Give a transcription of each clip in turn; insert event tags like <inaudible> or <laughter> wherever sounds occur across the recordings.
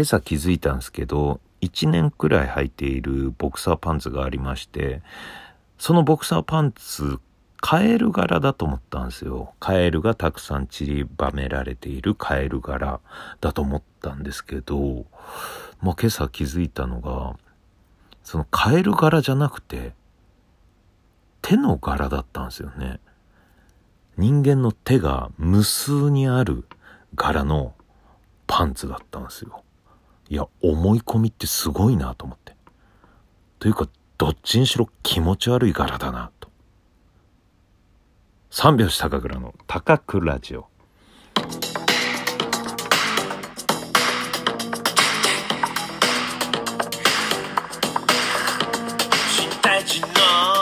今朝気づいたんですけど、1年くらい履いているボクサーパンツがありまして、そのボクサーパンツ、カエル柄だと思ったんですよ。カエルがたくさん散りばめられているカエル柄だと思ったんですけど、もう今朝気づいたのが、そのカエル柄じゃなくて、手の柄だったんですよね。人間の手が無数にある柄のパンツだったんですよ。いや、思い込みってすごいなと思って。というか、どっちにしろ気持ち悪い柄だなと。三拍子高倉の高倉ラジオ。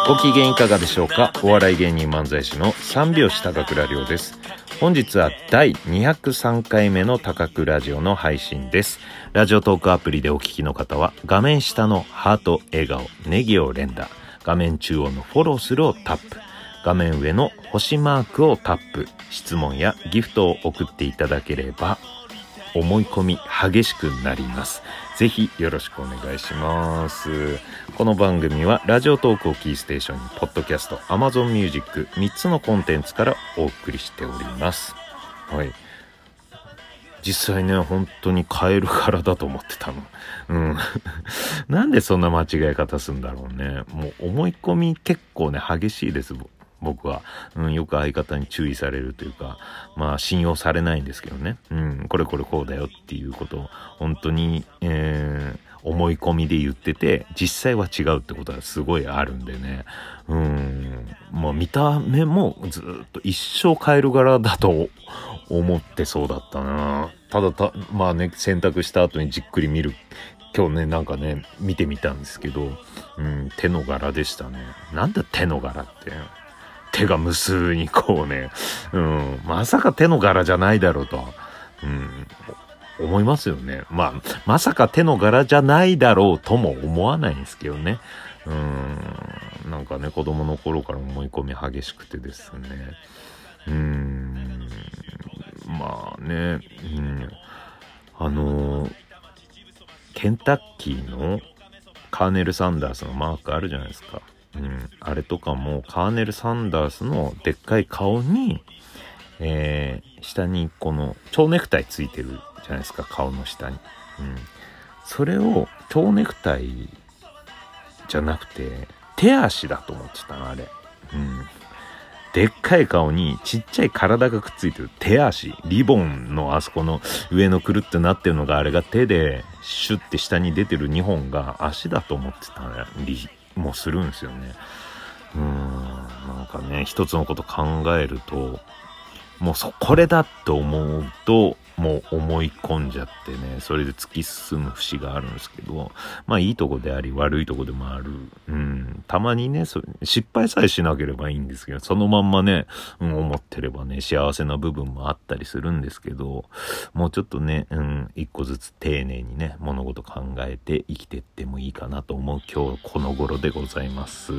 ご機嫌いかがでしょうか？お笑い芸人漫才師の三拍子高倉涼です。本日は第203回目の高倉ラジオの配信です。ラジオトークアプリでお聞きの方は画面下のハート、笑顔、ネギを連打、画面中央のフォローするをタップ、画面上の星マークをタップ、質問やギフトを送っていただければ思い込み激しくなります。ぜひよろしくお願いします。この番組はラジオトークをキーステーションに、ポッドキャスト、Amazon Music、3つのコンテンツからお送りしております。はい。実際ね、本当にカエル柄だと思ってたの。うん。<laughs> なんでそんな間違い方すんだろうね。もう思い込み結構ね、激しいです。僕は、うん、よく相方に注意されるというか、まあ信用されないんですけどね。うん、これこれこうだよっていうことを、本当に、えー、思い込みで言ってて、実際は違うってことはすごいあるんでね。うん、もう見た目もずっと一生変える柄だと思ってそうだったな。ただた、まあね、洗濯した後にじっくり見る今日ね、なんかね、見てみたんですけど、うん、手の柄でしたね。なんだ手の柄って。手が無数にこうね、うん、まさか手の柄じゃないだろうと、うん、思いますよね。まあ、まさか手の柄じゃないだろうとも思わないんですけどね。うん、なんかね、子供の頃から思い込み激しくてですね。うん、まあね、うん、あのケンタッキーのカーネル・サンダースのマークあるじゃないですか。うん、あれとかもカーネル・サンダースのでっかい顔に、えー、下にこの蝶ネクタイついてるじゃないですか顔の下に、うん、それを蝶ネクタイじゃなくて手足だと思ってたのあれ、うん、でっかい顔にちっちゃい体がくっついてる手足リボンのあそこの上のくるってなってるのがあれが手でシュッて下に出てる2本が足だと思ってたねもするんですよね。うん、なんかね、一つのこと考えると、もうそ、これだって思うと、もう思い込んじゃってね、それで突き進む節があるんですけど、まあいいとこであり悪いとこでもある。うん、たまにね、失敗さえしなければいいんですけど、そのまんまね、うん、思ってればね、幸せな部分もあったりするんですけど、もうちょっとね、うん、一個ずつ丁寧にね、物事考えて生きてってもいいかなと思う今日この頃でございます。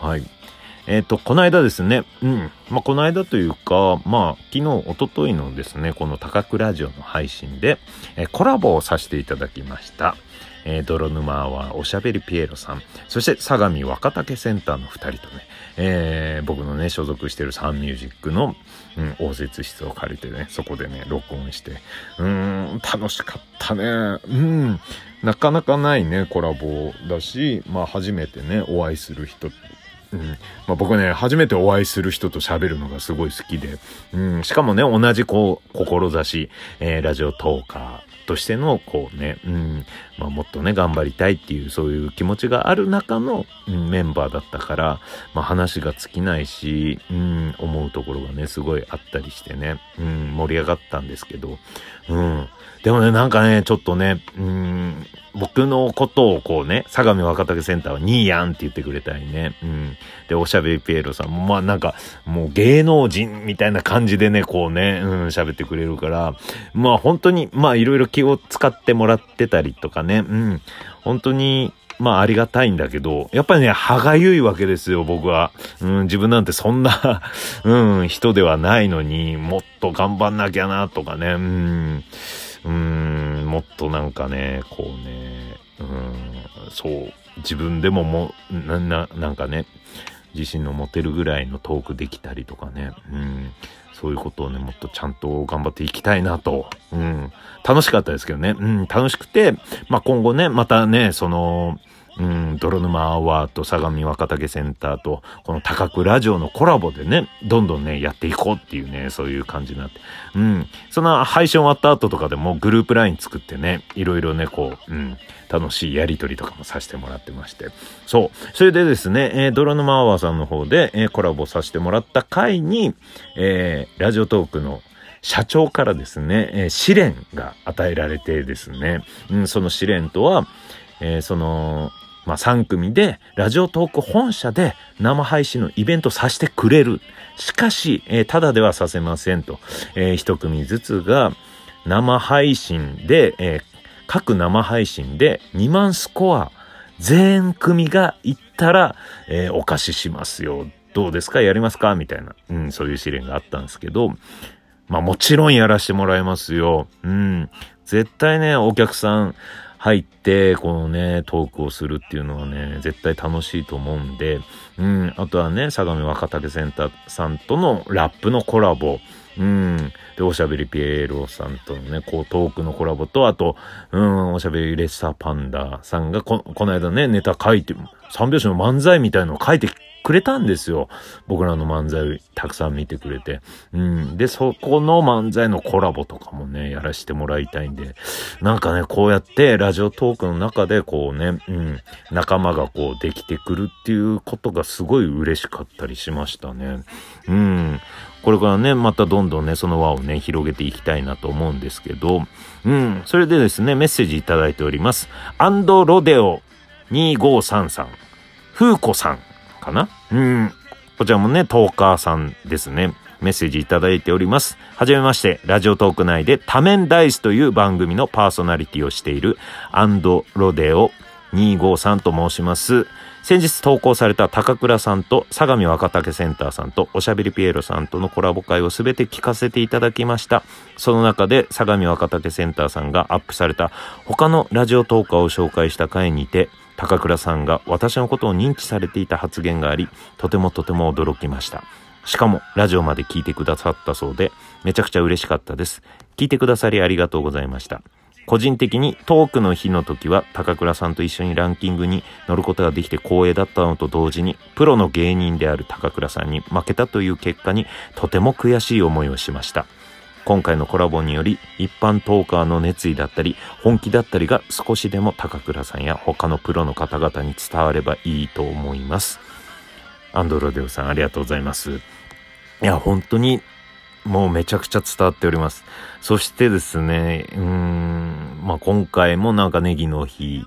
はい。えっ、ー、と、この間ですね、うん。まあ、この間というか、まあ、昨日、おとといのですね、この高倉ラジオの配信で、えー、コラボをさせていただきました。えー、泥沼はおしゃべりピエロさん、そして相模若竹センターの2人とね、えー、僕のね、所属してるサンミュージックの、うん、応接室を借りてね、そこでね、録音して、うーん、楽しかったね。うん、なかなかないね、コラボだし、まあ初めてね、お会いする人うん。まあ、僕ね、初めてお会いする人と喋るのがすごい好きで、うん、しかもね、同じこう、志、えー、ラジオトーカー、としての、こうね、うん、まあ、もっとね、頑張りたいっていう、そういう気持ちがある中の、うん、メンバーだったから、まあ、話が尽きないし、うん、思うところがね、すごいあったりしてね、うん、盛り上がったんですけど、うん、でもね、なんかね、ちょっとね、うん、僕のことをこうね、相模若竹センターはニーヤンって言ってくれたりね。うん。で、おしゃべりピエロさんも、まあなんか、もう芸能人みたいな感じでね、こうね、うん、喋ってくれるから、まあ本当に、まあいろいろ気を使ってもらってたりとかね、うん。本当に、まあありがたいんだけど、やっぱりね、歯がゆいわけですよ、僕は。うん、自分なんてそんな <laughs> うん、人ではないのに、もっと頑張んなきゃな、とかね、うん。うん、もっとなんかね、こうね、うん、そう、自分でももう、な、な、なんかね、自信の持てるぐらいのトークできたりとかね、うん、そういうことをね、もっとちゃんと頑張っていきたいなと、うん、楽しかったですけどね、うん、楽しくて、まあ、今後ね、またね、その、うん、泥沼アワーと相模若竹センターと、この高くラジオのコラボでね、どんどんね、やっていこうっていうね、そういう感じになって。うん。その配信終わった後とかでもグループライン作ってね、いろいろね、こう、うん、楽しいやりとりとかもさせてもらってまして。そう。それでですね、えー、泥沼アワーさんの方で、えー、コラボさせてもらった回に、えー、ラジオトークの社長からですね、えー、試練が与えられてですね、うん、その試練とは、えー、その、まあ、3組で、ラジオトーク本社で生配信のイベントさせてくれる。しかし、えー、ただではさせませんと。えー、1組ずつが生配信で、えー、各生配信で2万スコア全組が行ったら、えー、お貸ししますよ。どうですか？やりますか？みたいな、うん、そういう試練があったんですけど、まあもちろんやらしてもらいますよ。うん。絶対ね、お客さん、入って、このね、トークをするっていうのはね、絶対楽しいと思うんで、うん、あとはね、相模若竹センターさんとのラップのコラボ、うん。で、おしゃべりピエロさんとのね、こうトークのコラボと、あと、うん、おしゃべりレッサーパンダさんがこ、この間ね、ネタ書いて、三拍子の漫才みたいのを書いてくれたんですよ。僕らの漫才をたくさん見てくれて。うん。で、そこの漫才のコラボとかもね、やらせてもらいたいんで、なんかね、こうやってラジオトークの中でこうね、うん、仲間がこうできてくるっていうことがすごい嬉しかったりしましたね。うん。これからね、またどんどんね、その輪をね、広げていきたいなと思うんですけど、うん。それでですね、メッセージいただいております。アンドロデオ2533、フーコさんかな？うん。こちらもね、トーカーさんですね。メッセージいただいております。はじめまして、ラジオトーク内で多面ダイスという番組のパーソナリティをしているアンドロデオ253と申します。先日投稿された高倉さんと相模若竹センターさんとおしゃべりピエロさんとのコラボ会をすべて聞かせていただきました。その中で相模若竹センターさんがアップされた他のラジオトーカーを紹介した回にて、高倉さんが私のことを認知されていた発言があり、とてもとても驚きました。しかも、ラジオまで聞いてくださったそうで、めちゃくちゃ嬉しかったです。聞いてくださりありがとうございました。個人的にトークの日の時は高倉さんと一緒にランキングに乗ることができて光栄だったのと同時にプロの芸人である高倉さんに負けたという結果にとても悔しい思いをしました。今回のコラボにより一般トーカーの熱意だったり本気だったりが少しでも高倉さんや他のプロの方々に伝わればいいと思います。アンドロデオさんありがとうございます。いや、本当にもうめちゃくちゃ伝わっております。そしてですね、うーん、まあ、今回もなんかネギの日、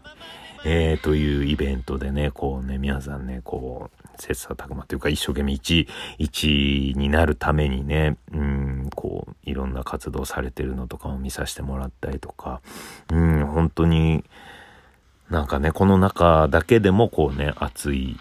えー、というイベントでね、こうね、皆さんね、こう、切磋琢磨というか一生懸命一、一になるためにね、うん、こう、いろんな活動されてるのとかも見させてもらったりとか、うん、本当に、なんかね、この中だけでもこうね、熱い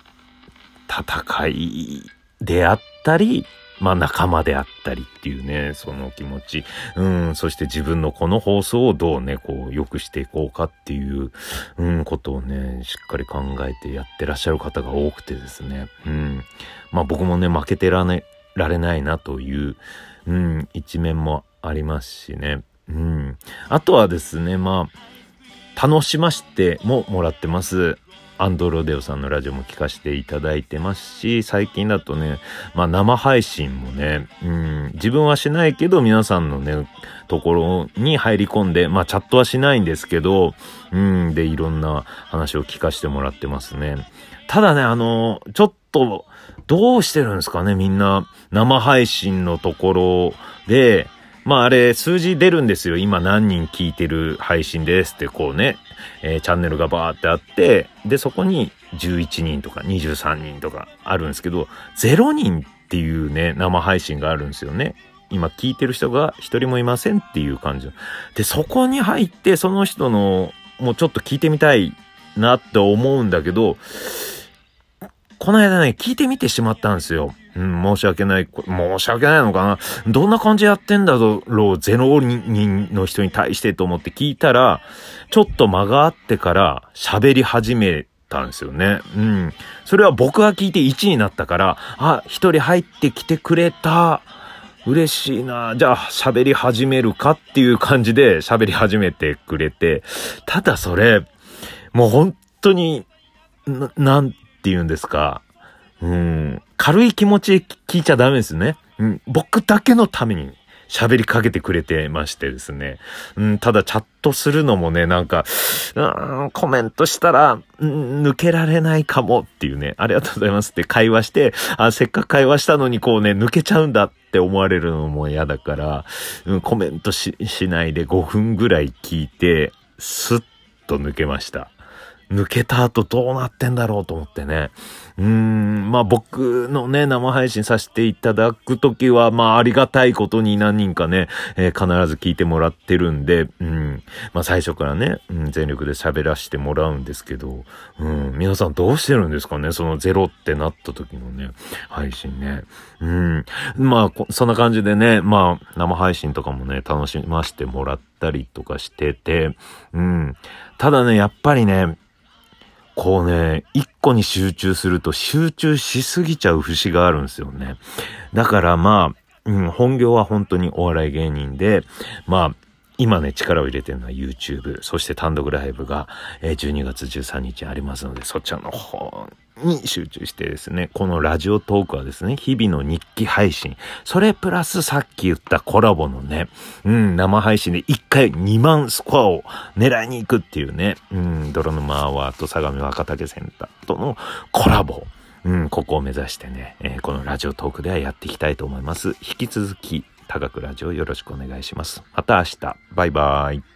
戦いであったり、まあ仲間であったりっていうね、その気持ち。うん、そして自分のこの放送をどうね、こう、良くしていこうかっていう、うん、ことをね、しっかり考えてやってらっしゃる方が多くてですね。うん。まあ僕もね、負けてらね、られないなという、うん、一面もありますしね。うん。あとはですね、まあ、楽しましてももらってます。アンドロデオさんのラジオも聞かせていただいてますし、最近だとね、まあ生配信もね、うん、自分はしないけど皆さんのね、ところに入り込んで、まあチャットはしないんですけど、うん、でいろんな話を聞かせてもらってますね。ただね、あの、ちょっと、どうしてるんですかね、みんな。生配信のところで、まああれ、数字出るんですよ。今何人聞いてる配信ですって、こうね、えー、チャンネルがバーってあって、で、そこに11人とか23人とかあるんですけど、0人っていうね、生配信があるんですよね。今聞いてる人が一人もいませんっていう感じ。で、そこに入って、その人の、もうちょっと聞いてみたいなって思うんだけど、この間ね、聞いてみてしまったんですよ。うん、申し訳ない、申し訳ないのかなどんな感じやってんだろう、ゼロ人の人に対してと思って聞いたら、ちょっと間があってから喋り始めたんですよね。うん。それは僕が聞いて1になったから、あ、一人入ってきてくれた。嬉しいな。じゃあ喋り始めるかっていう感じで喋り始めてくれて。ただそれ、もう本当に、な、なんて言うんですか。うん。軽い気持ちで聞いちゃダメですね。うん。僕だけのために喋りかけてくれてましてですね。うん、ただチャットするのもね、なんか、うん、コメントしたら、うん、抜けられないかもっていうね、ありがとうございますって会話して、あ、せっかく会話したのにこうね、抜けちゃうんだって思われるのも嫌だから、うん、コメントし、しないで5分ぐらい聞いて、スッと抜けました。抜けた後どうなってんだろうと思ってね。うーん、まあ僕のね、生配信させていただくときは、まあありがたいことに何人かね、えー、必ず聞いてもらってるんで、うん、まあ最初からね、うん、全力で喋らせてもらうんですけど、うん、皆さんどうしてるんですかねそのゼロってなった時のね、配信ね。うん、まあそんな感じでね、まあ生配信とかもね、楽しませてもらったりとかしてて、うん、ただね、やっぱりね、こうね、一個に集中すると集中しすぎちゃう節があるんですよね。だからまあ、うん、本業は本当にお笑い芸人で、まあ、今ね、力を入れてるのは YouTube、そして単独ライブが12月13日ありますので、そちらの方に集中してですね、このラジオトークはですね、日々の日記配信、それプラスさっき言ったコラボのね、うん、生配信で1回2万スコアを狙いに行くっていうね、うん、泥沼アワーと相模若竹センターとのコラボ。うん、ここを目指してね、えー、このラジオトークではやっていきたいと思います。引き続き、高くラジオよろしくお願いします。また明日。バイバイ。